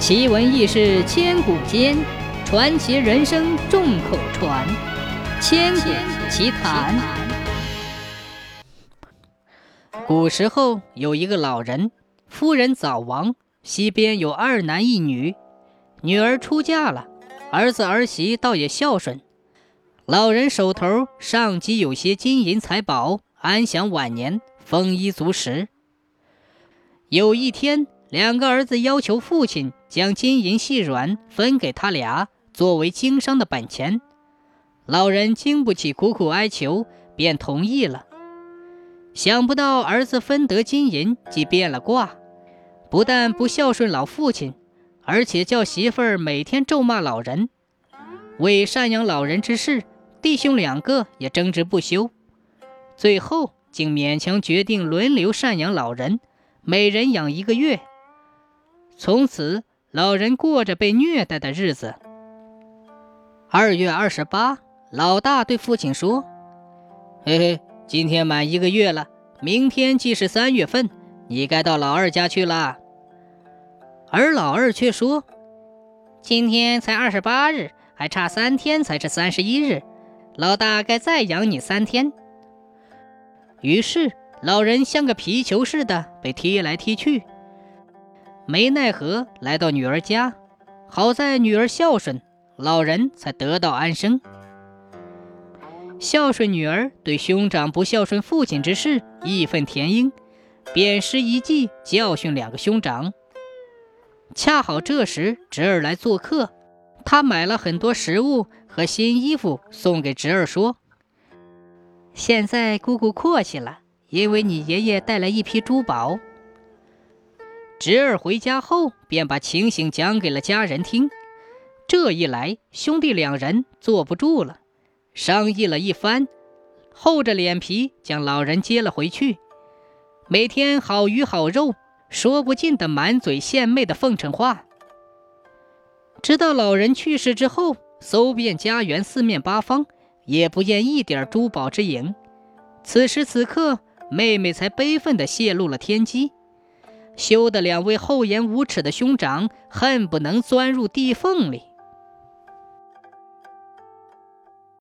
奇闻异事千古间，传奇人生众口传。千古奇谈。古时候有一个老人，夫人早亡，西边有二男一女，女儿出嫁了，儿子儿媳倒也孝顺。老人手头上积有些金银财宝，安享晚年，丰衣足食。有一天，两个儿子要求父亲将金银细软分给他俩，作为经商的本钱。老人经不起苦苦哀求，便同意了。想不到儿子分得金银，即变了卦，不但不孝顺老父亲，而且叫媳妇儿每天咒骂老人。为赡养老人之事，弟兄两个也争执不休，最后竟勉强决定轮流赡养老人，每人养一个月。从此，老人过着被虐待的日子。二月二十八，老大对父亲说：“嘿嘿，今天满一个月了，明天即是三月份，你该到老二家去了。”而老二却说：“今天才二十八日，还差三天才是三十一日，老大该再养你三天。”于是，老人像个皮球似的被踢来踢去。没奈何，来到女儿家，好在女儿孝顺，老人才得到安生。孝顺女儿对兄长不孝顺父亲之事义愤填膺，便施一计教训两个兄长。恰好这时侄儿来做客，他买了很多食物和新衣服送给侄儿，说：“现在姑姑阔气了，因为你爷爷带来一批珠宝。”侄儿回家后，便把情形讲给了家人听。这一来，兄弟两人坐不住了，商议了一番，厚着脸皮将老人接了回去。每天好鱼好肉，说不尽的满嘴献媚的奉承话。直到老人去世之后，搜遍家园四面八方，也不见一点珠宝之影。此时此刻，妹妹才悲愤地泄露了天机。羞得两位厚颜无耻的兄长恨不能钻入地缝里。